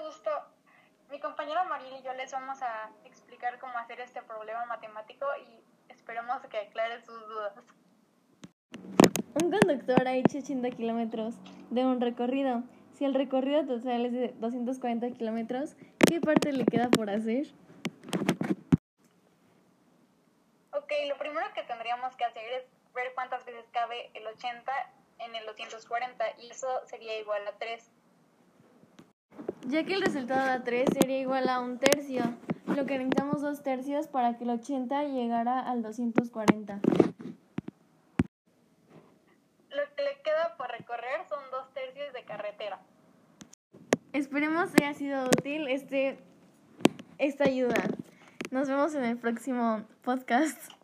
gusto. Mi compañera Mariel y yo les vamos a explicar cómo hacer este problema matemático y esperemos que aclare sus dudas. Un conductor ha hecho 80 kilómetros de un recorrido. Si el recorrido total es de 240 kilómetros, ¿qué parte le queda por hacer? Ok, lo primero que tendríamos que hacer es ver cuántas veces cabe el 80 en el 240 y eso sería igual a 3. Ya que el resultado da 3 sería igual a un tercio, lo que necesitamos dos tercios para que el 80 llegara al 240. Lo que le queda por recorrer son dos tercios de carretera. Esperemos haya sido útil este, esta ayuda. Nos vemos en el próximo podcast.